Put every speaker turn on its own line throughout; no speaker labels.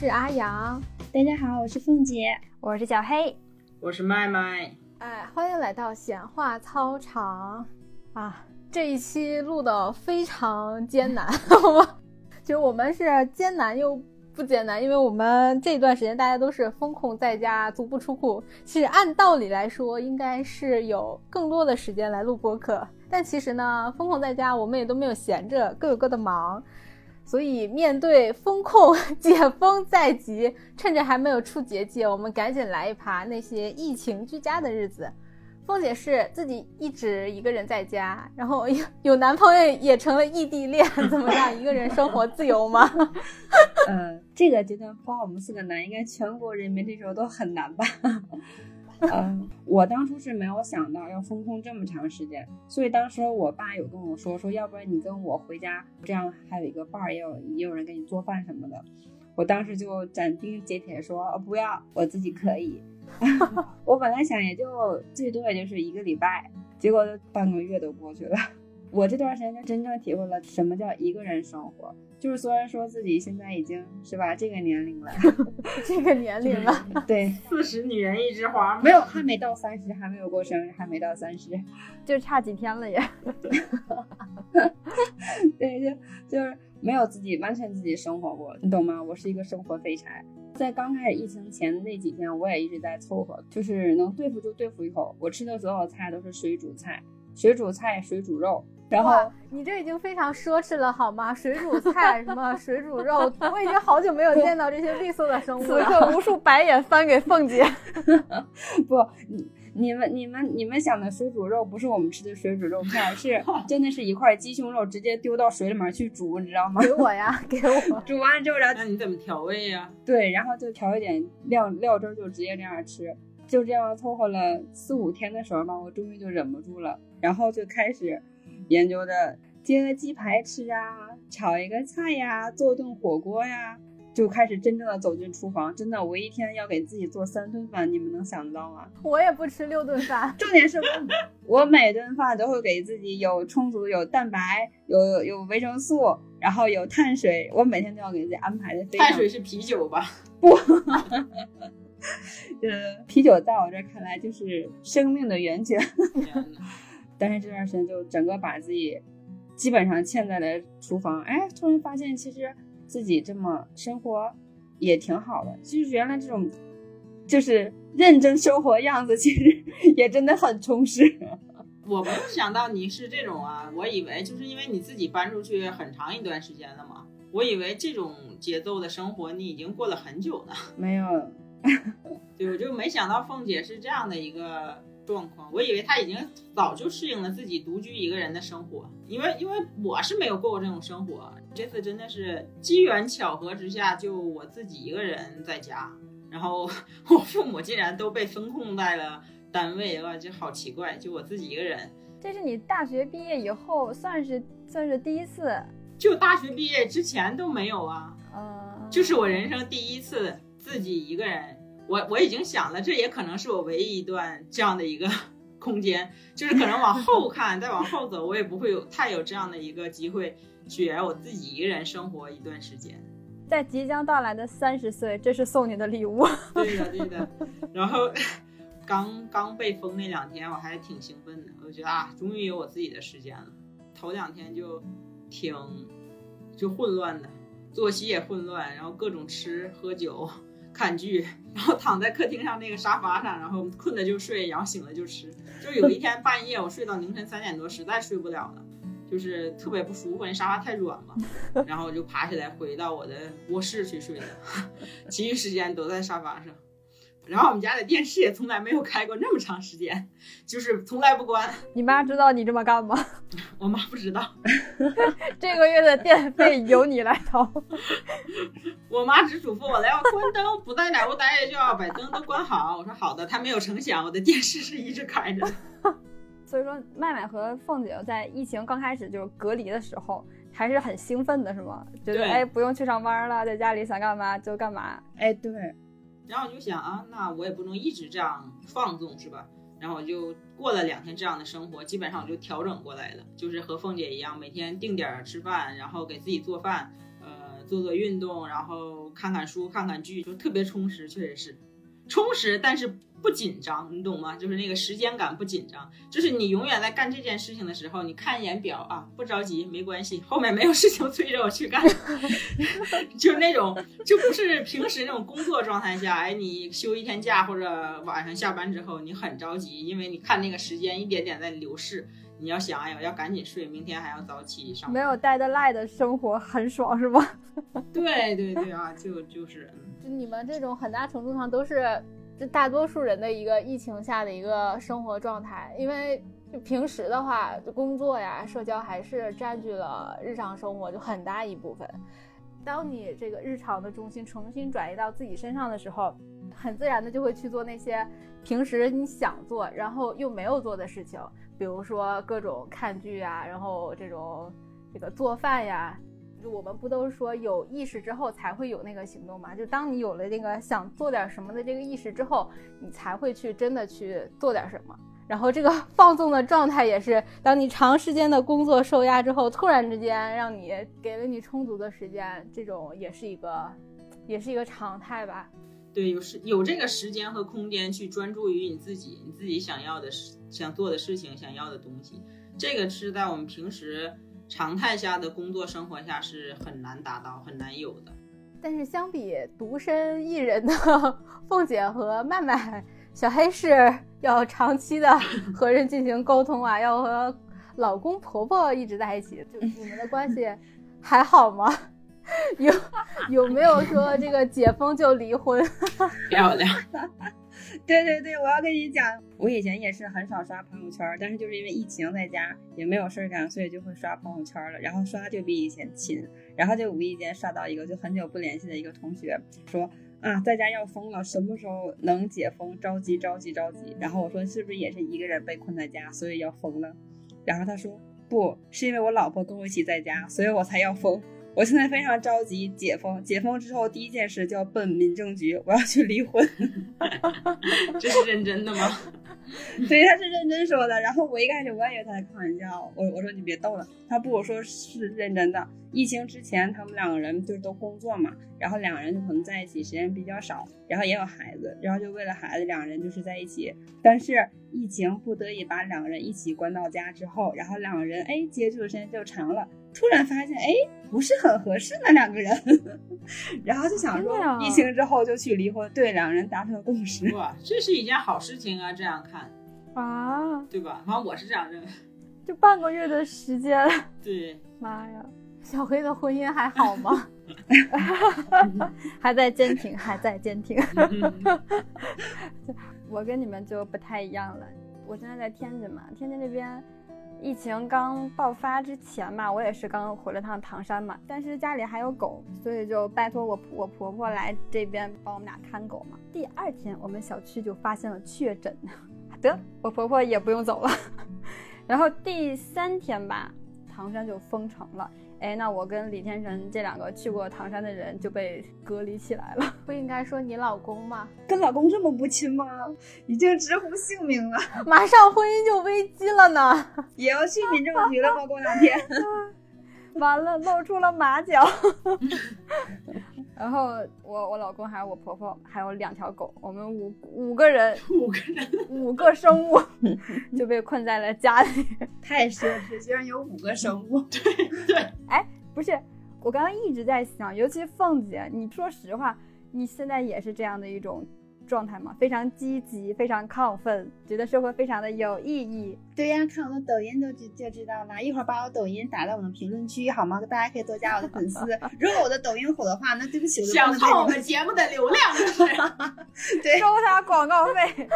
是阿阳，
大家好，我是凤姐，
我是小黑，
我是麦麦。
哎，欢迎来到闲话操场啊！这一期录的非常艰难，好吗？其实我们是艰难又不艰难，因为我们这段时间大家都是封控在家，足不出户。其实按道理来说，应该是有更多的时间来录播客，但其实呢，封控在家，我们也都没有闲着，各有各的忙。所以面对风控 解封在即，趁着还没有出结界，我们赶紧来一趴那些疫情居家的日子。凤姐是自己一直一个人在家，然后有男朋友也成了异地恋，怎么样？一个人生活自由吗？
嗯，这个阶段光我们四个男，应该全国人民这时候都很难吧？嗯，我当初是没有想到要封控这么长时间，所以当时我爸有跟我说说，要不然你跟我回家，这样还有一个伴儿，也有也有人给你做饭什么的。我当时就斩钉截铁说不要，我自己可以。我本来想也就最多也就是一个礼拜，结果半个月都过去了。我这段时间就真正体会了什么叫一个人生活。就是虽然说自己现在已经是吧这个年龄了，
这个年龄了
对，
四十女人一枝花，
没有，还没到三十，还没有过生日，还没到三十，
就差几天了也。
对，就就是没有自己完全自己生活过，你懂吗？我是一个生活废柴。在刚开始疫情前的那几天，我也一直在凑合，就是能对付就对付一口。我吃的所有菜都是水煮菜，水煮菜，水煮肉。然后
你这已经非常奢侈了，好吗？水煮菜，什么水煮肉，我已经好久没有见到这些绿色的生物 了。
此刻无数白眼翻给凤姐。
不，你你们你们你们想的水煮肉不是我们吃的水煮肉片，是 真的是一块鸡胸肉直接丢到水里面去煮，你知道吗？
给我呀，给我。
煮完之后，然后
那你怎么调味呀？
对，然后就调一点料料汁，就直接这样吃。就这样凑合了四五天的时候吧，我终于就忍不住了，然后就开始。研究着煎个鸡排吃啊，炒一个菜呀，做顿火锅呀，就开始真正的走进厨房。真的，我一天要给自己做三顿饭，你们能想得到吗？
我也不吃六顿饭。
重点是我，我每顿饭都会给自己有充足有蛋白，有有维生素，然后有碳水。我每天都要给自己安排的。
碳水是啤酒吧？
不，呃，啤酒在我这看来就是生命的源泉。但是这段时间就整个把自己基本上嵌在了厨房，哎，突然发现其实自己这么生活也挺好的。其实原来这种就是认真生活样子，其实 也真的很充实。
我没有想到你是这种啊，我以为就是因为你自己搬出去很长一段时间了嘛，我以为这种节奏的生活你已经过了很久了。
没有，
对，我就没想到凤姐是这样的一个。状况，我以为他已经早就适应了自己独居一个人的生活，因为因为我是没有过过这种生活，这次真的是机缘巧合之下，就我自己一个人在家，然后我父母竟然都被封控在了单位了，就好奇怪，就我自己一个人。
这是你大学毕业以后算是算是第一次，
就大学毕业之前都没有啊，
嗯，
就是我人生第一次自己一个人。我我已经想了，这也可能是我唯一一段这样的一个 空间，就是可能往后看，再往后走，我也不会有太有这样的一个机会，去我自己一个人生活一段时间。
在即将到来的三十岁，这是送你的礼物。
对的，对的。然后刚刚被封那两天，我还挺兴奋的，我觉得啊，终于有我自己的时间了。头两天就挺就混乱的，作息也混乱，然后各种吃喝酒。看剧，然后躺在客厅上那个沙发上，然后困了就睡，然后醒了就吃。就有一天半夜，我睡到凌晨三点多，实在睡不了了，就是特别不舒服，那沙发太软了，然后我就爬起来回到我的卧室去睡了，其余时间都在沙发上。然后我们家的电视也从来没有开过那么长时间，就是从来不关。
你妈知道你这么干吗？
我妈不知道。
这个月的电费由你来掏。
我妈只嘱咐我了要关灯，不在哪屋待着就要把灯都关好。我说好的。她没有成想，我的电视是一直开着。
所以说，麦麦和凤姐在疫情刚开始就是隔离的时候，还是很兴奋的，是吗？觉得哎，不用去上班了，在家里想干嘛就干嘛。
哎，对。
然后我就想啊，那我也不能一直这样放纵，是吧？然后我就过了两天这样的生活，基本上我就调整过来了，就是和凤姐一样，每天定点吃饭，然后给自己做饭，呃，做做运动，然后看看书、看看剧，就特别充实，确实是充实，但是不紧张，你懂吗？就是那个时间感不紧张，就是你永远在干这件事情的时候，你看一眼表啊，不着急，没关系，后面没有事情催着我去干，就是那种就不是平时那种工作状态下，哎，你休一天假或者晚上下班之后，你很着急，因为你看那个时间一点点在流逝。你要想，哎呀，要赶紧睡，明天还要早起上。
没有带的赖的生活很爽，是吧？
对对对啊，就就是，
就你们这种很大程度上都是这大多数人的一个疫情下的一个生活状态，因为就平时的话，工作呀、社交还是占据了日常生活就很大一部分。当你这个日常的重心重新转移到自己身上的时候，很自然的就会去做那些平时你想做然后又没有做的事情。比如说各种看剧啊，然后这种这个做饭呀，就我们不都是说有意识之后才会有那个行动嘛？就当你有了那个想做点什么的这个意识之后，你才会去真的去做点什么。然后这个放纵的状态也是，当你长时间的工作受压之后，突然之间让你给了你充足的时间，这种也是一个，也是一个常态吧。
对，有时有这个时间和空间去专注于你自己，你自己想要的事、想做的事情、想要的东西，这个是在我们平时常态下的工作生活下是很难达到、很难有的。
但是相比独身一人的 凤姐和麦麦，小黑是要长期的 和人进行沟通啊，要和老公婆婆一直在一起，就你们的关系 还好吗？有有没有说这个解封就离婚？
漂亮。
对对对，我要跟你讲，我以前也是很少刷朋友圈，但是就是因为疫情在家也没有事儿干，所以就会刷朋友圈了。然后刷就比以前勤，然后就无意间刷到一个就很久不联系的一个同学，说啊在家要疯了，什么时候能解封？着急着急着急。然后我说是不是也是一个人被困在家，所以要疯了？然后他说不是因为我老婆跟我一起在家，所以我才要疯。我现在非常着急解封，解封之后第一件事就要奔民政局，我要去离婚。
这是认真的吗？
对，他是认真说的。然后我一开始我也以为他在开玩笑，我我说你别逗了。他不，我说是认真的。疫情之前，他们两个人就是都工作嘛，然后两个人就可能在一起时间比较少，然后也有孩子，然后就为了孩子，两个人就是在一起。但是疫情不得已把两个人一起关到家之后，然后两个人哎接触的时间就长了，突然发现哎不是很合适那两个人，然后就想说疫情之后就去离婚，对两个人达成了共识。
哇，这是一件好事情啊，这样看
啊，
对吧？反正我是这样认为。
就半个月的时间，
对，
妈呀。
小黑的婚姻还好吗？
还在坚挺，还在坚挺。我跟你们就不太一样了。我现在在天津嘛，天津这边疫情刚爆发之前嘛，我也是刚回了趟唐山嘛。但是家里还有狗，所以就拜托我我婆婆来这边帮我们俩看狗嘛。第二天，我们小区就发现了确诊，得我婆婆也不用走了。然后第三天吧，唐山就封城了。哎，那我跟李天成这两个去过唐山的人就被隔离起来了。
不应该说你老公吗？
跟老公这么不亲吗？已经直呼姓名了，
马上婚姻就危机了呢。
也要去民政局了吗？过两天。
完了，露出了马脚。然后我我老公还有我婆婆还有两条狗，我们五五个人，
五个人，
五个生物 就被困在了家里，
太奢侈，居然有五个生物。
对对，
哎，不是，我刚刚一直在想，尤其凤姐，你说实话，你现在也是这样的一种。状态嘛，非常积极，非常亢奋，觉得生活非常的有意义。
对呀，看我的抖音就就就知道了。一会儿把我抖音打在我们评论区好吗？大家可以多加我的粉丝。如果我的抖音火的话，那对不起，我
想蹭我们节目的流量，
对，
收他广告费。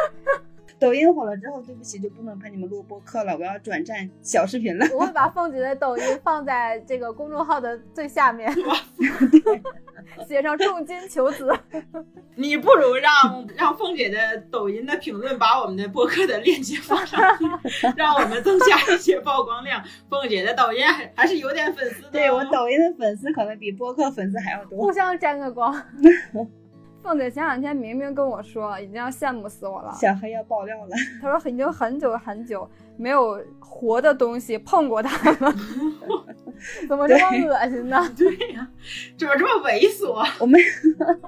抖音火了之后，对不起，就不能陪你们录播客了，我要转战小视频了。
我会把凤姐的抖音放在这个公众号的最下面，写上重金求子。
你不如让让凤姐的抖音的评论把我们的播客的链接放上去，让我们增加一些曝光量。凤姐的抖音还是有点粉丝的，
对我抖音的粉丝可能比播客粉丝还要多，
互相沾个光。
凤姐前两天明明跟我说，已经要羡慕死我了。
小黑要爆料了，
他说已经很久很久没有活的东西碰过他了。
怎么这么恶心呢？
对呀、怎么这么猥琐？
我们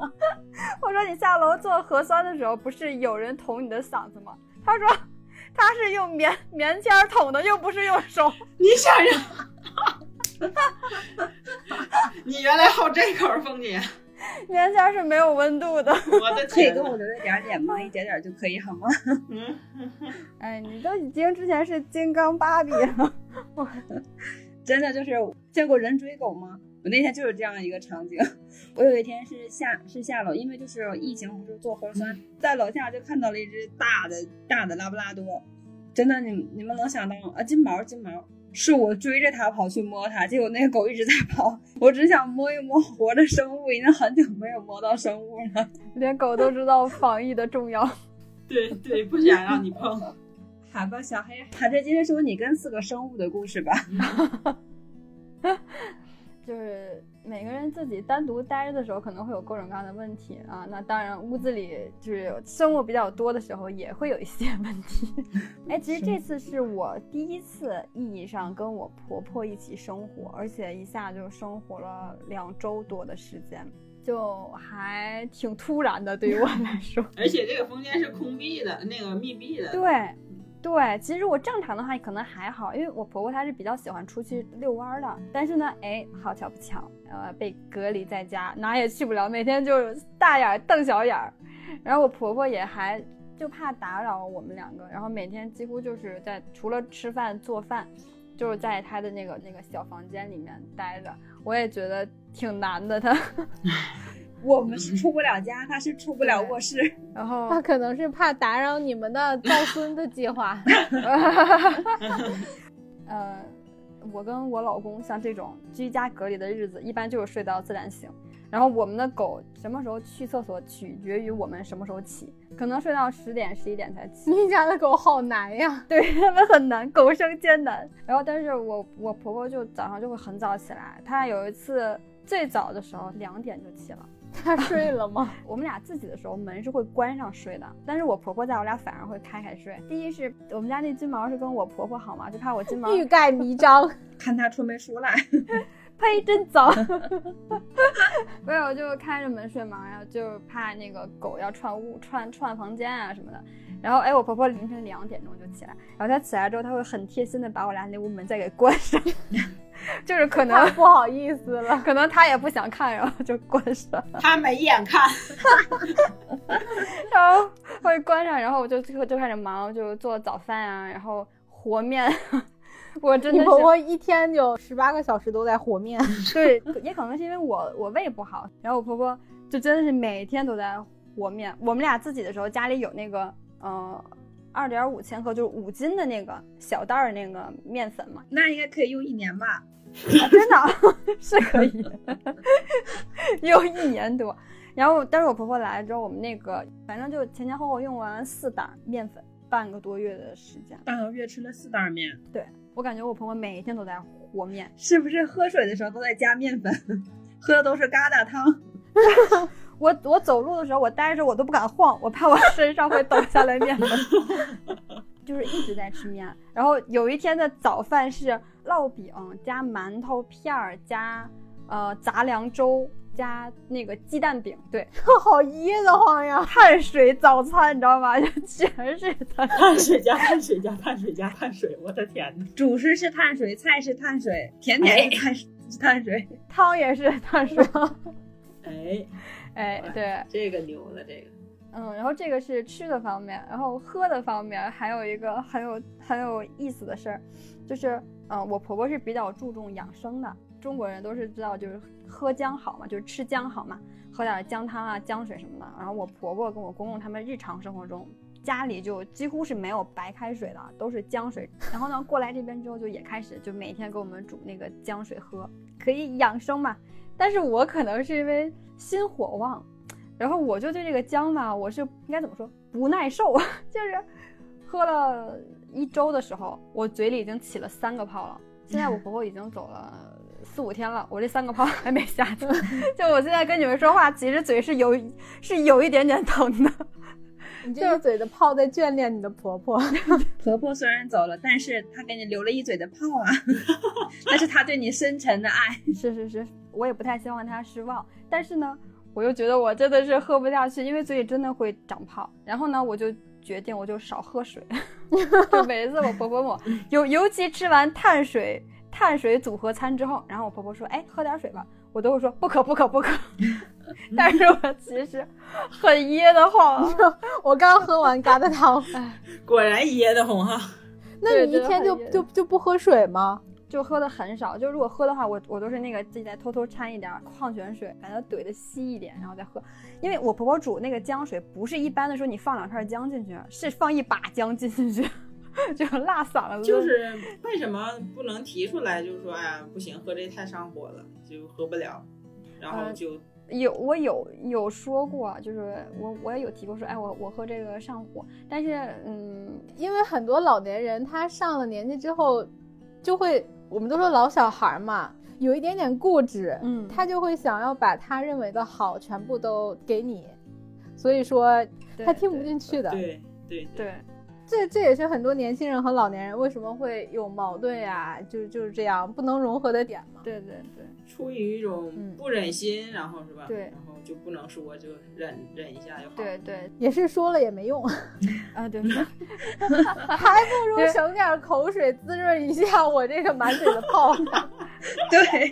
我说你下楼做核酸的时候，不是有人捅你的嗓子吗？他说他是用棉棉签捅的，又不是用手。
你想想，你原来好这口，凤姐，
棉签儿是没有温度的。
我的
可以！给我留一点点吗？一点点就可以好吗？
嗯，
哎，你都已经之前是金刚芭比了。
真的就是见过人追狗吗？我那天就是这样一个场景。我有一天是下是下楼，因为就是疫情不是做核酸，在楼下就看到了一只大的大的拉布拉多，真的你你们能想到吗？啊，金毛金毛，是我追着它跑去摸它，结果那个狗一直在跑，我只想摸一摸活的生物，已经很久没有摸到生物了。
连狗都知道防疫的重要。
对对，不想让你碰。
好吧，小黑，还是今天说你跟四个生物的故事吧。
就是每个人自己单独待着的时候，可能会有各种各样的问题啊。那当然，屋子里就是生物比较多的时候，也会有一些问题。哎，其实这次是我第一次意义上跟我婆婆一起生活，而且一下就生活了两周多的时间，就还挺突然的，对于我来说。
而且这个房间是空闭的，那个密闭的。
对，对，其实我正常的话可能还好，因为我婆婆她是比较喜欢出去遛弯儿的。但是呢，哎，好巧不巧，呃，被隔离在家，哪也去不了，每天就大眼瞪小眼儿。然后我婆婆也还就怕打扰我们两个，然后每天几乎就是在除了吃饭做饭，就是在她的那个那个小房间里面待着。我也觉得挺难的，她。
我们是出不了家，他是出不了卧室。
然后
他可能是怕打扰你们的造孙的计划。
呃，我跟我老公像这种居家隔离的日子，一般就是睡到自然醒。然后我们的狗什么时候去厕所，取决于我们什么时候起，可能睡到十点、十一点才起。
你家的狗好难呀！
对它们很难，狗生艰难。然后，但是我我婆婆就早上就会很早起来，她有一次最早的时候两点就起了。
它睡了吗？
我们俩自己的时候门是会关上睡的，但是我婆婆在，我俩反而会开开睡。第一是我们家那金毛是跟我婆婆好嘛，就怕我金毛
欲盖弥彰。
看他出没出来，
呸，真脏！没有，就开着门睡嘛，然后就怕那个狗要串屋、串串房间啊什么的。然后，哎，我婆婆凌晨两点钟就起来，然后她起来之后，她会很贴心的把我俩那屋门再给关上，就是可能
不好意思了。
可能她也不想看，然后就关上，
她没眼看，
然后会关上，然后我就就就开始忙，就做早饭啊，然后和面。我真的是
你婆婆一天就十八个小时都在和面，
对，也可能是因为我我胃不好，然后我婆婆就真的是每天都在和面。我们俩自己的时候，家里有那个呃二点五千克，就是五斤的那个小袋儿那个面粉嘛，
那应该可以用一年吧？
啊、真的啊 是可以用一年多。然后，但是我婆婆来了之后，我们那个反正就前前后后用完四袋面粉，半个多月的时间。
半个月吃了四袋面，
我感觉我婆婆每一天都在和面，
是不是喝水的时候都在加面粉？喝的都是疙瘩汤。
我我走路的时候，我待着我都不敢晃，我怕我身上会抖下来面粉，就是一直在吃面。然后有一天的早饭是烙饼加馒头片儿加呃杂粮粥加那个鸡蛋饼，对，
好噎得慌呀！
碳水早餐你知道吗？就 全是碳水。
碳水加碳水加碳水加碳水，我的天呐！
主食是碳水，菜是碳水，甜点是碳是碳水。
汤也是碳水。
哎，
哎，对，
这个牛了，这个。
嗯，然后这个是吃的方面，然后喝的方面还有一个很有很有意思的事儿，就是嗯、我婆婆是比较注重养生的，中国人都是知道就是喝姜好嘛，就是吃姜好嘛，喝点姜汤啊、姜水什么的。然后我婆婆跟我公公他们日常生活中家里就几乎是没有白开水的，都是姜水。然后呢，过来这边之后就也开始就每天给我们煮那个姜水喝，可以养生嘛。但是我可能是因为心火旺。然后我就对这个姜吧，我是应该怎么说不耐受，就是喝了一周的时候，我嘴里已经起了三个泡了。现在我婆婆已经走了四五天了，我这三个泡还没下去。就我现在跟你们说话，其实嘴是有是有一点点疼的。
你这个嘴的泡在眷恋你的婆婆。
婆婆虽然走了，但是她给你留了一嘴的泡啊，那是她对你深沉的爱。
是是是，我也不太希望她失望，但是呢，我又觉得我真的是喝不下去，因为嘴里真的会长泡。然后呢，我就决定我就少喝水，就每次我婆婆问我，尤尤其吃完碳水碳水组合餐之后，然后我婆婆说，哎，喝点水吧，我都会说不渴不渴不渴。但是我其实很噎得慌，
我刚喝完疙瘩汤，
果然噎得慌哈。
那你一天就就就不喝水吗？
就喝的很少，就如果喝的话，我我都是那个自己再偷偷掺一点矿泉水，把它怼的稀一点，然后再喝。因为我婆婆煮那个姜水，不是一般的说你放两片姜进去，是放一把姜进去，就辣嗓子。
就是为什么不能提出来？就是说，哎呀，不行，喝这太上火了，就喝不了，然后就。
有我有有说过，就是我我也有提过说，哎，我我喝这个上火，但是嗯，
因为很多老年人他上了年纪之后，就会我们都说老小孩嘛，有一点点固执，
嗯，
他就会想要把他认为的好全部都给你，所以说他听不进去的，
对对。
对。
这这也是很多年轻人和老年人为什么会有矛盾呀？就就是这样不能融合的点嘛。
对对对，
出于一种不忍心，然后是吧？
对，
然后就不能说就忍忍一下就好。
对对，
也是说了也没用
啊，对，
还不如省点口水滋润一下我这个满嘴的泡。
对，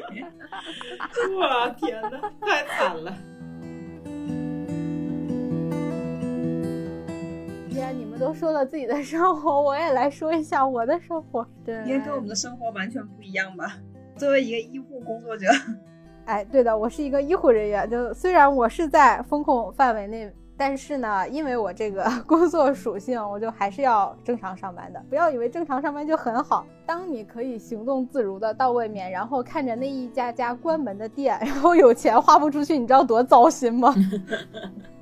我天哪，太惨了。
既然你们都说了自己的生活，我也来说一下我的生活。
对，
应该跟我们的生活完全不一样吧？作为一个医护工作者，
哎，对的，我是一个医护人员。就虽然我是在风控范围内，但是呢，因为我这个工作属性，我就还是要正常上班的。不要以为正常上班就很好。当你可以行动自如的到外面，然后看着那一家家关门的店，然后有钱花不出去，你知道多糟心吗？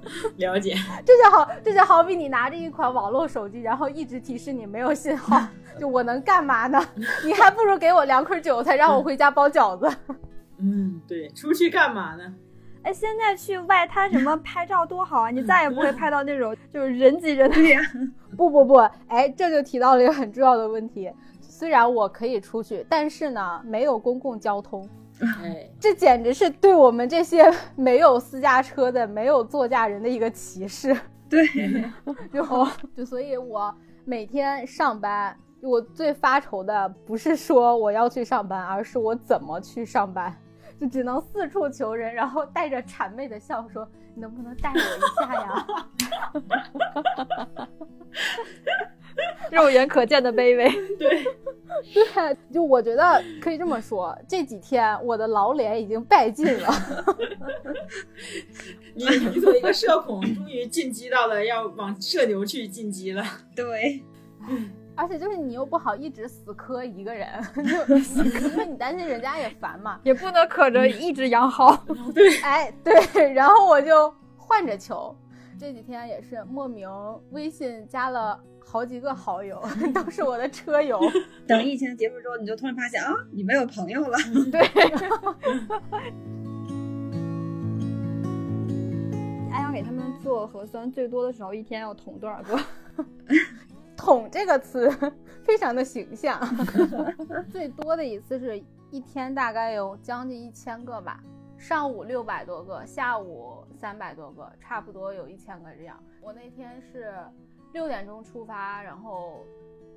了解，
这就好，这就好比你拿着一款网络手机，然后一直提示你没有信号，就我能干嘛呢？你还不如给我两捆韭菜，让我回家包饺子。
嗯，对，出去干嘛呢？
哎，现在去外滩什么拍照多好啊！你再也不会拍到那种就是人挤人的脸。
不不不，哎，这就提到了一个很重要的问题。虽然我可以出去，但是呢，没有公共交通。
哎，
这简直是对我们这些没有私家车的、没有座驾人的一个歧视。
对，
就就所以，我每天上班，我最发愁的不是说我要去上班，而是我怎么去上班，就只能四处求人，然后带着谄媚的笑说：“你能不能带我一下呀？”
肉眼可见的卑微，
对，
对，就我觉得可以这么说，这几天我的老脸已经败尽了。
你你作为一个社恐，终于进击到了要往社牛去进击了。
对，
而且就是你又不好一直死磕一个人，就因为你担心人家也烦嘛，
也不能可着一直养好。
对，
哎对，然后我就换着求，这几天也是莫名微信加了。好几个好友 都是我的车友。
等疫情结束之后，你就突然发现啊，你没有朋友了。
对。
安阳给他们做核酸最多的时候，一天要捅多少个？
捅这个词非常的形象。最多的一次是一天大概有将近一千个吧，上午六百多个，下午三百多个，差不多有一千个这样。我那天是。六点钟出发，然后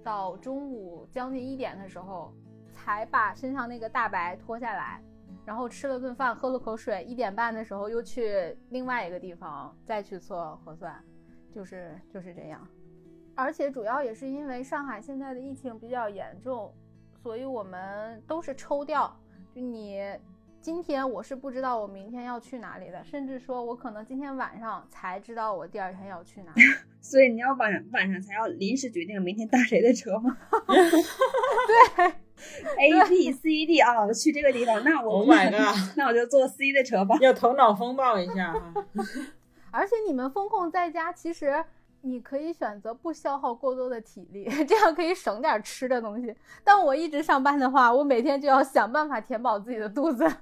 到中午将近一点的时候，才把身上那个大白脱下来，然后吃了顿饭，喝了口水。一点半的时候又去另外一个地方再去做核酸，就是就是这样。而且主要也是因为上海现在的疫情比较严重，所以我们都是抽调，就你。今天我是不知道我明天要去哪里的，甚至说我可能今天晚上才知道我第二天要去哪里。
所以你要晚上晚上才要临时决定明天搭谁的车吗？
对，
A B C D 啊，去这个地方，那我
买个，
那我就坐 C 的车吧。
要头脑风暴一下哈。
而且你们风控在家，其实。你可以选择不消耗过多的体力，这样可以省点吃的东西。但我一直上班的话，我每天就要想办法填饱自己的肚子。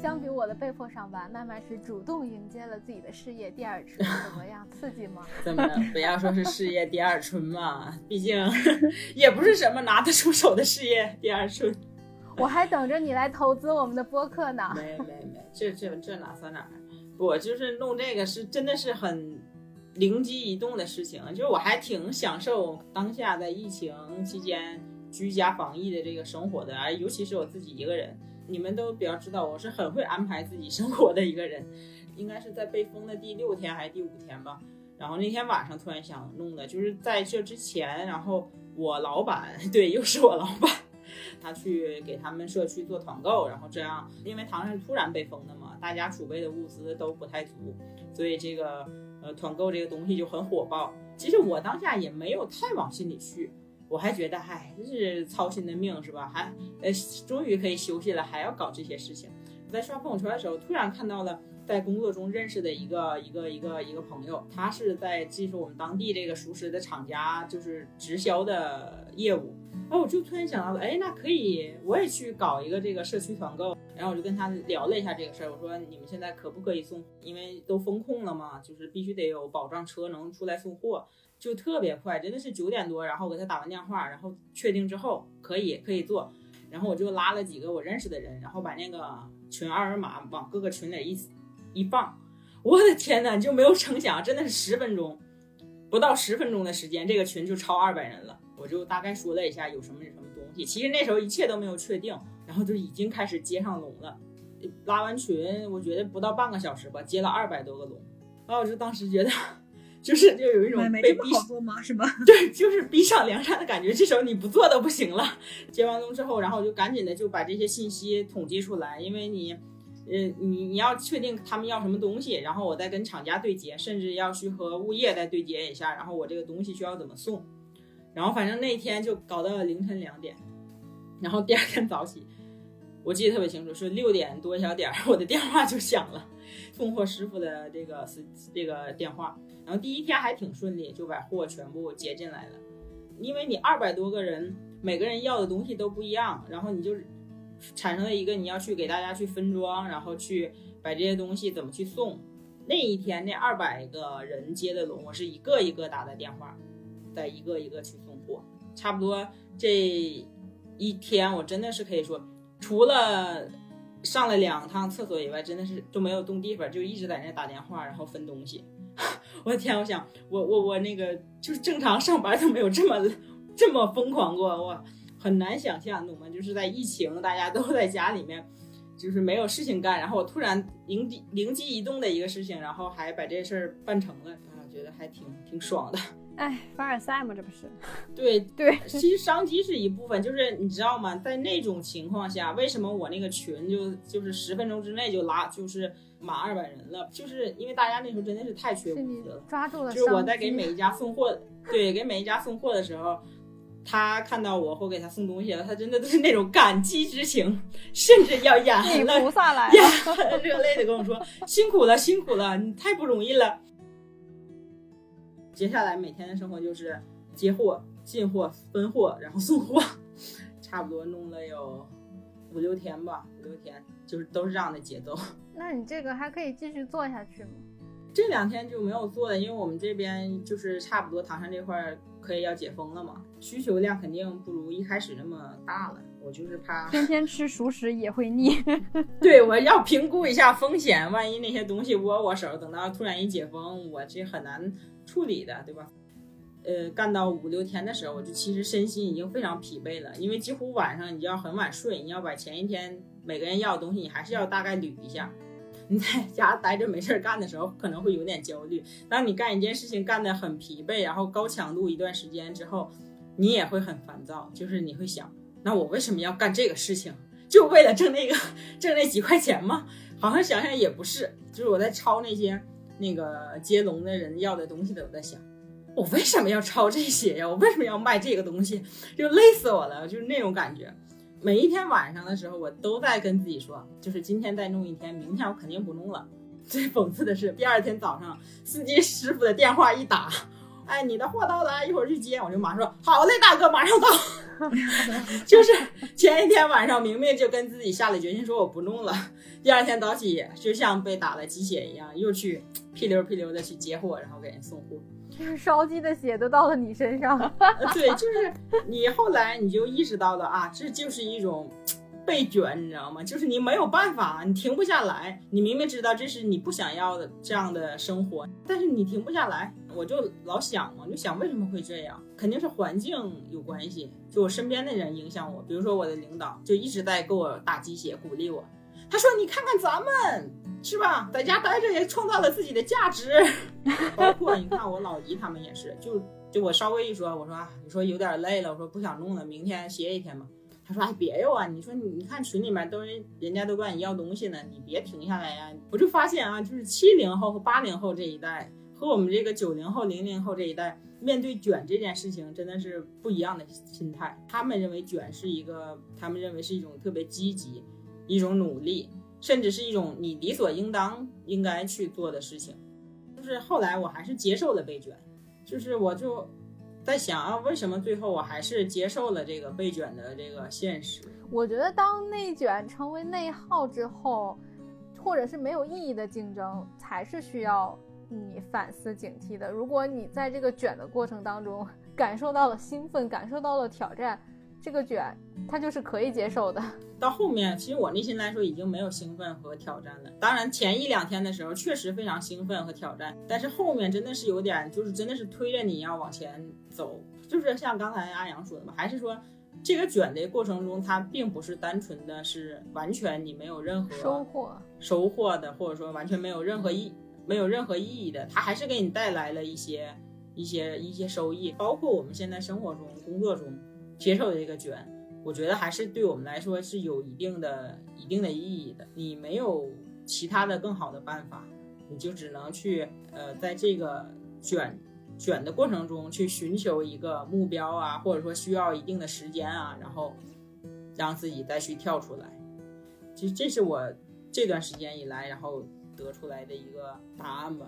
相比我的被迫上班，慢慢是主动迎接了自己的事业第二春，怎么样？刺激吗？
怎么不要说是事业第二春嘛？毕竟也不是什么拿得出手的事业第二春。
我还等着你来投资我们的播客呢。
没没没，这这这哪算哪？我就是弄这个是真的是很灵机一动的事情，就是我还挺享受当下在疫情期间居家防疫的这个生活的，尤其是我自己一个人。你们都比较知道，我是很会安排自己生活的一个人。应该是在被封的第六天还是第五天吧。然后那天晚上突然想弄的，就是在这之前，然后我老板对，又是我老板，他去给他们社区做团购，然后这样，因为唐山突然被封的嘛，大家储备的物资都不太足，所以这个呃团购这个东西就很火爆。其实我当下也没有太往心里去。我还觉得，唉，这是操心的命，是吧？还，呃，终于可以休息了，还要搞这些事情。在刷朋友圈的时候，突然看到了在工作中认识的一个一个一个一个朋友，他是在技术我们当地这个熟识的厂家，就是直销的业务。然后我就突然想到了，哎，那可以，我也去搞一个这个社区团购。然后我就跟他聊了一下这个事儿，我说你们现在可不可以送？因为都封控了嘛，就是必须得有保障车能出来送货。就特别快，真的是九点多，然后给他打完电话，然后确定之后可以可以做，然后我就拉了几个我认识的人，然后把那个群二维码往各个群里一一放，我的天呐，就没有成想，真的是十分钟，不到十分钟的时间，这个群就超二百人了。我就大概说了一下有什么什么东西，其实那时候一切都没有确定，然后就已经开始接上龙了。拉完群，我觉得不到半个小时吧，接了二百多个龙，然后我就当时觉得。就是就有一种被逼
做吗？是吗？
对，就是逼上梁山的感觉。这时候你不做都不行了。接完龙之后，然后我就赶紧的就把这些信息统计出来，因为你，嗯，你你要确定他们要什么东西，然后我再跟厂家对接，甚至要去和物业再对接一下，然后我这个东西需要怎么送。然后反正那天就搞到了凌晨两点，然后第二天早起，我记得特别清楚，是六点多小点儿，我的电话就响了，送货师傅的这个是这个电话。然后第一天还挺顺利，就把货全部接进来了。因为你二百多个人，每个人要的东西都不一样，然后你就产生了一个你要去给大家去分装，然后去把这些东西怎么去送。那一天那二百个人接的龙，我是一个一个打的电话，再一个一个去送货。差不多这一天，我真的是可以说，除了上了两趟厕所以外，真的是都没有动地方，就一直在那打电话，然后分东西。我的天！我想，我我我那个就是正常上班都没有这么这么疯狂过，我很难想象，懂吗？就是在疫情，大家都在家里面，就是没有事情干，然后我突然灵机灵机一动的一个事情，然后还把这事儿办成了，啊，觉得还挺挺爽的。
哎，凡尔赛嘛，这不是？
对
对，
其实商机是一部分，就是你知道吗？在那种情况下，为什么我那个群就就是十分钟之内就拉，就是满二百人了？就是因为大家那时候真的是太缺物资了，
抓住了。
就是我在给每一家送货，对，给每一家送货的时候，他看到我或给他送东西了，他真的都是那种感激之情，甚至要眼了，
菩萨来
了，热泪的跟我说：“辛苦了，辛苦了，你太不容易了。”接下来每天的生活就是接货、进货、分货，然后送货，差不多弄了有五六天吧，五六天就是都是这样的节奏。
那你这个还可以继续做下去吗？
这两天就没有做了，因为我们这边就是差不多唐山这块可以要解封了嘛，需求量肯定不如一开始那么大了。我就是怕
天天吃熟食也会腻。
对，我要评估一下风险，万一那些东西握我手，等到突然一解封，我这很难。处理的，对吧？呃，干到五六天的时候，我就其实身心已经非常疲惫了，因为几乎晚上你就要很晚睡，你要把前一天每个人要的东西，你还是要大概捋一下。你在家待着没事儿干的时候，可能会有点焦虑。当你干一件事情干得很疲惫，然后高强度一段时间之后，你也会很烦躁，就是你会想，那我为什么要干这个事情？就为了挣那个 挣那几块钱吗？好像想想也不是，就是我在抄那些。那个接龙的人要的东西的，我在想，我为什么要抄这些呀？我为什么要卖这个东西？就累死我了，就是那种感觉。每一天晚上的时候，我都在跟自己说，就是今天再弄一天，明天我肯定不弄了。最讽刺的是，第二天早上司机师傅的电话一打，哎，你的货到了，一会儿去接，我就马上说，好嘞，大哥，马上到。就是前一天晚上明明就跟自己下了决心说我不弄了，第二天早起就像被打了鸡血一样，又去屁溜屁溜的去接货，然后给人送货。
就是烧鸡的血都到了你身上。
对，就是你后来你就意识到了啊，这就是一种。被卷，你知道吗？就是你没有办法，你停不下来。你明明知道这是你不想要的这样的生活，但是你停不下来。我就老想嘛，就想为什么会这样？肯定是环境有关系，就我身边的人影响我。比如说我的领导，就一直在给我打鸡血，鼓励我。他说：“你看看咱们，是吧？在家待着也创造了自己的价值。包括你看我老姨他们也是，就就我稍微一说，我说啊，你说有点累了，我说不想弄了，明天歇一天吧。”他说：“哎，别哟啊！你说你你看群里面都人人家都管你要东西呢，你别停下来呀！”我就发现啊，就是七零后和八零后这一代和我们这个九零后、零零后这一代面对卷这件事情真的是不一样的心态。他们认为卷是一个，他们认为是一种特别积极、一种努力，甚至是一种你理所应当应该去做的事情。就是后来我还是接受了被卷，就是我就。在想啊，为什么最后我还是接受了这个被卷的这个现实？
我觉得当内卷成为内耗之后，或者是没有意义的竞争，才是需要你反思警惕的。如果你在这个卷的过程当中感受到了兴奋，感受到了挑战。这个卷，它就是可以接受的。
到后面，其实我内心来说已经没有兴奋和挑战了。当然，前一两天的时候确实非常兴奋和挑战，但是后面真的是有点，就是真的是推着你要往前走。就是像刚才阿阳说的嘛，还是说这个卷的过程中，它并不是单纯的是完全你没有任何
收获
收获的，或者说完全没有任何意没有任何意义的，它还是给你带来了一些一些一些收益，包括我们现在生活中工作中。接受的这个卷，我觉得还是对我们来说是有一定的、一定的意义的。你没有其他的更好的办法，你就只能去呃，在这个卷卷的过程中去寻求一个目标啊，或者说需要一定的时间啊，然后让自己再去跳出来。其实这是我这段时间以来然后得出来的一个答案吧。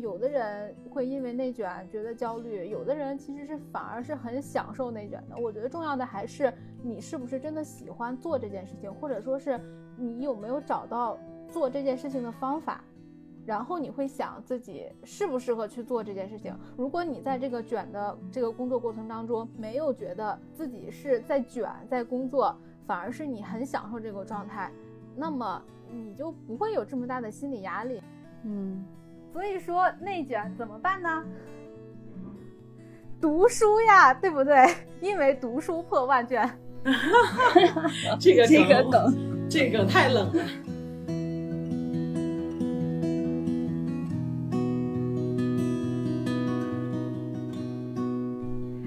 有的人会因为内卷觉得焦虑，有的人其实是反而是很享受内卷的。我觉得重要的还是你是不是真的喜欢做这件事情，或者说是你有没有找到做这件事情的方法，然后你会想自己适不适合去做这件事情。如果你在这个卷的这个工作过程当中没有觉得自己是在卷在工作，反而是你很享受这个状态，那么你就不会有这么大的心理压力。
嗯。
所以说内卷怎么办呢？读书呀，对不对？因为读书破万卷。
这个
这个梗，
这个太冷了。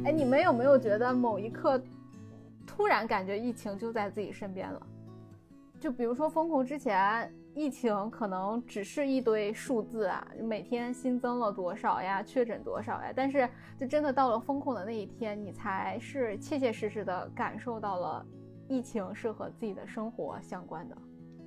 哎，你们有没有觉得某一刻突然感觉疫情就在自己身边了？就比如说封控之前。疫情可能只是一堆数字啊，每天新增了多少呀，确诊多少呀？但是就真的到了封控的那一天，你才是切切实实的感受到了疫情是和自己的生活相关的。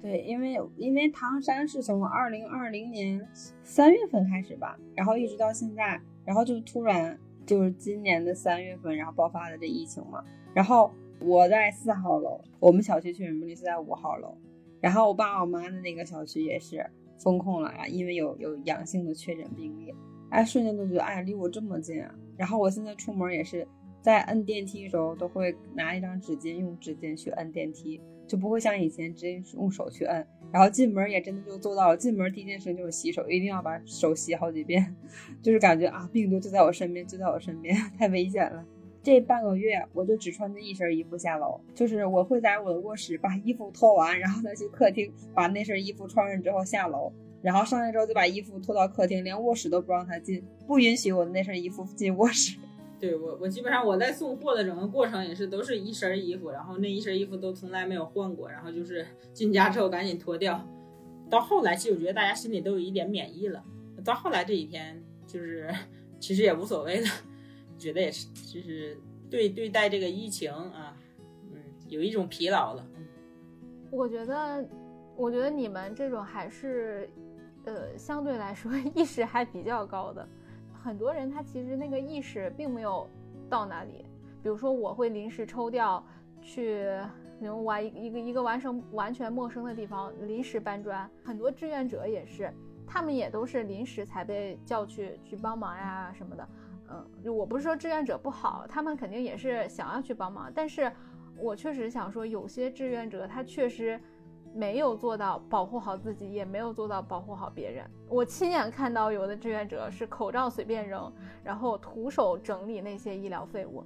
对，因为因为唐山是从二零二零年三月份开始吧，然后一直到现在，然后就突然就是今年的三月份，然后爆发的这疫情嘛。然后我在四号楼，我们小区确诊病例是在五号楼。然后我爸我妈的那个小区也是封控了啊，因为有有阳性的确诊病例，哎，瞬间都觉得哎离我这么近啊。然后我现在出门也是在摁电梯的时候都会拿一张纸巾，用纸巾去摁电梯，就不会像以前直接用手去摁。然后进门也真的就做到了，进门第一件事就是洗手，一定要把手洗好几遍，就是感觉啊病毒就在我身边，就在我身边，太危险了。这半个月，我就只穿着一身衣服下楼，就是我会在我的卧室把衣服脱完，然后再去客厅把那身衣服穿上之后下楼，然后上来之后就把衣服拖到客厅，连卧室都不让他进，不允许我的那身衣服进卧室。
对我，我基本上我在送货的整个过程也是都是一身衣服，然后那一身衣服都从来没有换过，然后就是进家之后赶紧脱掉。到后来，其实我觉得大家心里都有一点免疫了。到后来这几天，就是其实也无所谓了。觉得也是，就是对对待这个疫情啊，嗯，有一种疲劳了。
我觉得，我觉得你们这种还是，呃，相对来说 意识还比较高的。很多人他其实那个意识并没有到那里。比如说我会临时抽调去，比如完一一个一个完成完全陌生的地方临时搬砖，很多志愿者也是，他们也都是临时才被叫去去帮忙呀什么的。嗯，我不是说志愿者不好，他们肯定也是想要去帮忙，但是我确实想说，有些志愿者他确实没有做到保护好自己，也没有做到保护好别人。我亲眼看到有的志愿者是口罩随便扔，然后徒手整理那些医疗废物，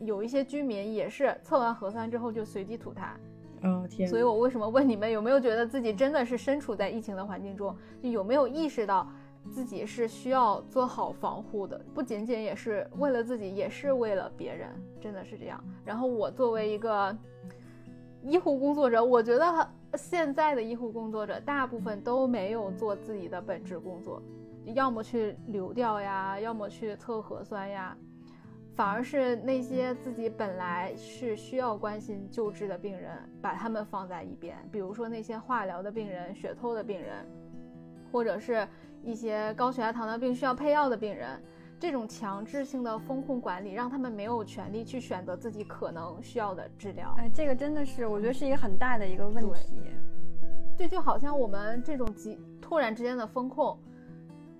有一些居民也是测完核酸之后就随地吐痰。
哦天！
所以我为什么问你们有没有觉得自己真的是身处在疫情的环境中，就有没有意识到？自己是需要做好防护的，不仅仅也是为了自己，也是为了别人，真的是这样。然后我作为一个医护工作者，我觉得现在的医护工作者大部分都没有做自己的本职工作，要么去流调呀，要么去测核酸呀，反而是那些自己本来是需要关心救治的病人，把他们放在一边，比如说那些化疗的病人、血透的病人，或者是。一些高血压、糖尿病需要配药的病人，这种强制性的风控管理，让他们没有权利去选择自己可能需要的治疗。
哎，这个真的是，我觉得是一个很大的一个问题。
对，就好像我们这种急突然之间的风控，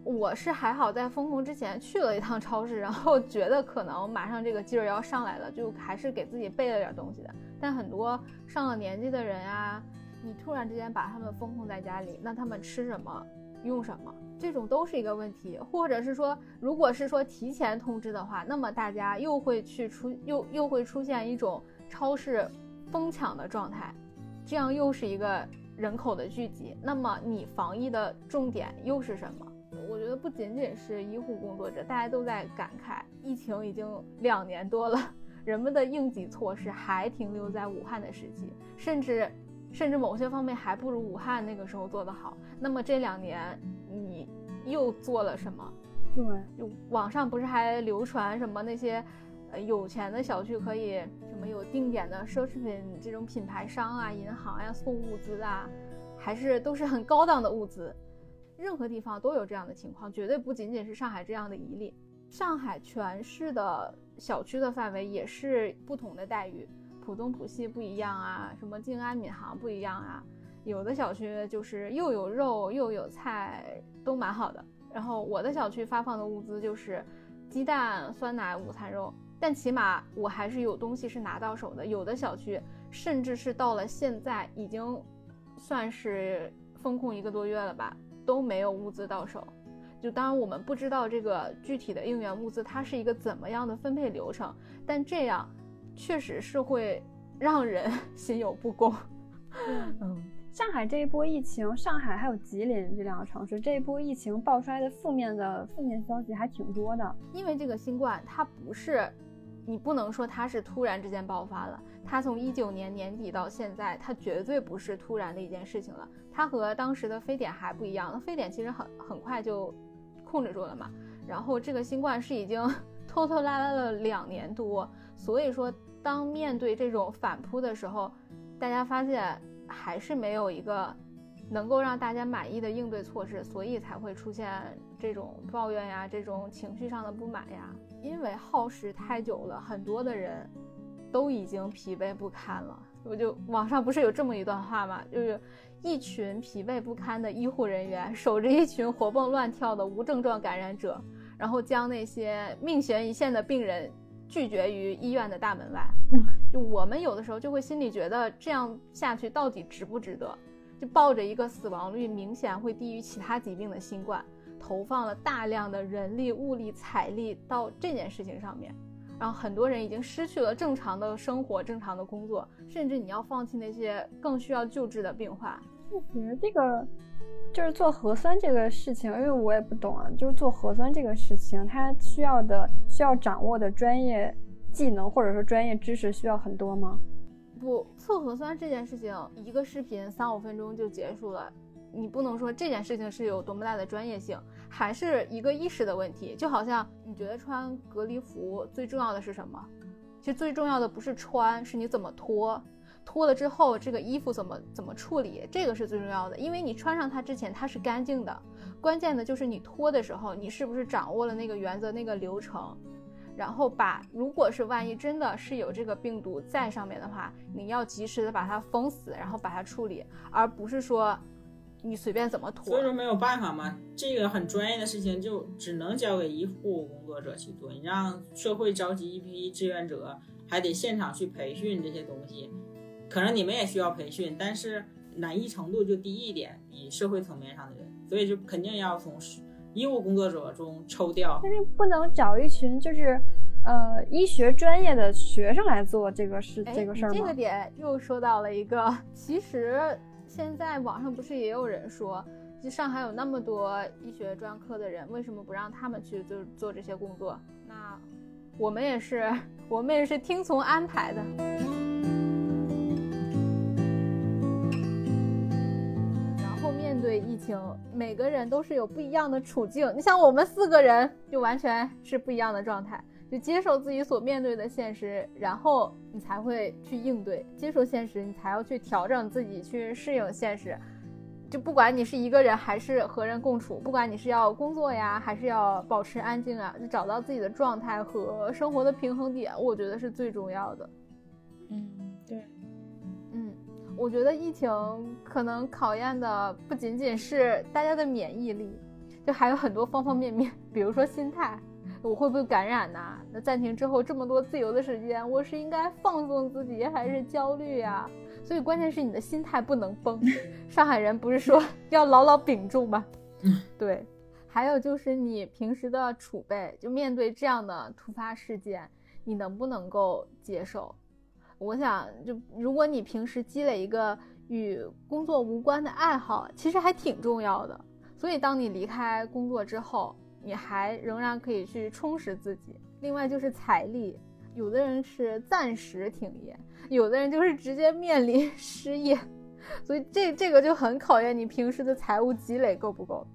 我是还好在风控之前去了一趟超市，然后觉得可能马上这个劲儿要上来了，就还是给自己备了点东西的。但很多上了年纪的人啊，你突然之间把他们封控在家里，那他们吃什么？用什么？这种都是一个问题，或者是说，如果是说提前通知的话，那么大家又会去出又又会出现一种超市疯抢的状态，这样又是一个人口的聚集。那么你防疫的重点又是什么？我觉得不仅仅是医护工作者，大家都在感慨，疫情已经两年多了，人们的应急措施还停留在武汉的时期，甚至。甚至某些方面还不如武汉那个时候做得好。那么这两年你又做了什么？
对，
就网上不是还流传什么那些，呃，有钱的小区可以什么有定点的奢侈品这种品牌商啊、银行呀送物资啊，还是都是很高档的物资。任何地方都有这样的情况，绝对不仅仅是上海这样的一例。上海全市的小区的范围也是不同的待遇。浦东、浦西不一样啊，什么静安、闵行不一样啊，有的小区就是又有肉又有菜，都蛮好的。然后我的小区发放的物资就是鸡蛋、酸奶、午餐肉，但起码我还是有东西是拿到手的。有的小区甚至是到了现在已经算是封控一个多月了吧，都没有物资到手。就当然我们不知道这个具体的应援物资它是一个怎么样的分配流程，但这样。确实是会让人 心有不公。
嗯，上海这一波疫情，上海还有吉林这两个城市，这一波疫情爆出来的负面的负面消息还挺多的。
因为这个新冠，它不是，你不能说它是突然之间爆发了，它从一九年年底到现在，它绝对不是突然的一件事情了。它和当时的非典还不一样，非典其实很很快就控制住了嘛。然后这个新冠是已经 拖拖拉拉了两年多。所以说，当面对这种反扑的时候，大家发现还是没有一个能够让大家满意的应对措施，所以才会出现这种抱怨呀，这种情绪上的不满呀。因为耗时太久了，很多的人都已经疲惫不堪了。我就网上不是有这么一段话吗？就是一群疲惫不堪的医护人员守着一群活蹦乱跳的无症状感染者，然后将那些命悬一线的病人。拒绝于医院的大门外，嗯就我们有的时候就会心里觉得这样下去到底值不值得？就抱着一个死亡率明显会低于其他疾病的新冠，投放了大量的人力、物力、财力到这件事情上面，然后很多人已经失去了正常的生活、正常的工作，甚至你要放弃那些更需要救治的病患。
确实，这个。就是做核酸这个事情，因为我也不懂啊。就是做核酸这个事情，它需要的、需要掌握的专业技能或者说专业知识需要很多吗？
不，测核酸这件事情，一个视频三五分钟就结束了。你不能说这件事情是有多么大的专业性，还是一个意识的问题。就好像你觉得穿隔离服最重要的是什么？其实最重要的不是穿，是你怎么脱。脱了之后，这个衣服怎么怎么处理，这个是最重要的。因为你穿上它之前，它是干净的。关键的就是你脱的时候，你是不是掌握了那个原则、那个流程。然后把如果是万一真的是有这个病毒在上面的话，你要及时的把它封死，然后把它处理，而不是说你随便怎么拖。
所以说没有办法嘛，这个很专业的事情就只能交给医护工作者去做。你让社会召集一批志愿者，还得现场去培训这些东西，可能你们也需要培训，但是难易程度就低一点，比社会层面上的人，所以就肯定要从医务工作者中抽调。
但是不能找一群就是呃医学专业的学生来做这个事
哎
这个事儿吗
这个？点又说到了一个，其实现在网上不是也有人说，就上海有那么多医学专科的人，为什么不让他们去就做这些工作？那我们也是，我们也是听从安排的。对疫情，每个人都是有不一样的处境。你像我们四个人，就完全是不一样的状态。就接受自己所面对的现实，然后你才会去应对。接受现实，你才要去调整自己，去适应现实。就不管你是一个人还是和人共处，不管你是要工作呀，还是要保持安静啊，就找到自己的状态和生活的平衡点，我觉得是最重要的。
嗯，对，
嗯，我觉得疫情可能考验的不仅仅是大家的免疫力，就还有很多方方面面，比如说心态，我会不会感染呐、那暂停之后这么多自由的时间，我是应该放纵自己还是焦虑呀、所以关键是你的心态不能崩。上海人不是说 要牢牢屏住吗？对。还有就是你平时的储备，就面对这样的突发事件，你能不能够接受？我想，就如果你平时积累一个与工作无关的爱好，其实还挺重要的。所以，当你离开工作之后，你还仍然可以去充实自己。另外就是财力，有的人是暂时停业，有的人就是直接面临 失业，所以这这个就很考验你平时的财务积累够不够，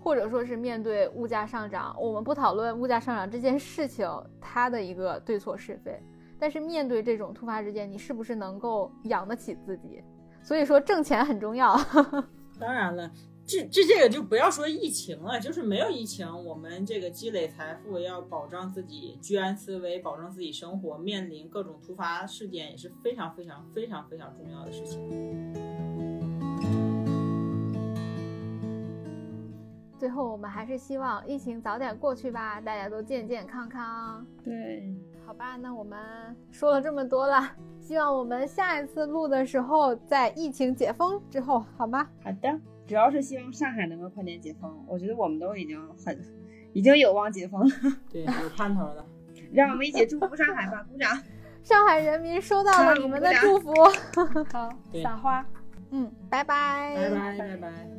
或者说是面对物价上涨，我们不讨论物价上涨这件事情它的一个对错是非。但是面对这种突发事件，你是不是能够养得起自己？所以说挣钱很重要。
当然了，这这这个就不要说疫情了，就是没有疫情，我们这个积累财富，要保障自己居安思危，保证自己生活，面临各种突发事件也是非常非常非常非常重要的事情。
最后，我们还是希望疫情早点过去吧，大家都健健康康。
对，
好吧，那我们说了这么多了，希望我们下一次录的时候，在疫情解封之后，好吗？
好的，主要是希望上海能够快点解封。我觉得我们都已经很，已经有望解封了。
对，有盼头了。
让我们一起祝福上海吧，鼓掌！
上海人民收到了你们的祝福。
好，撒花。
嗯，拜拜，
拜拜拜拜。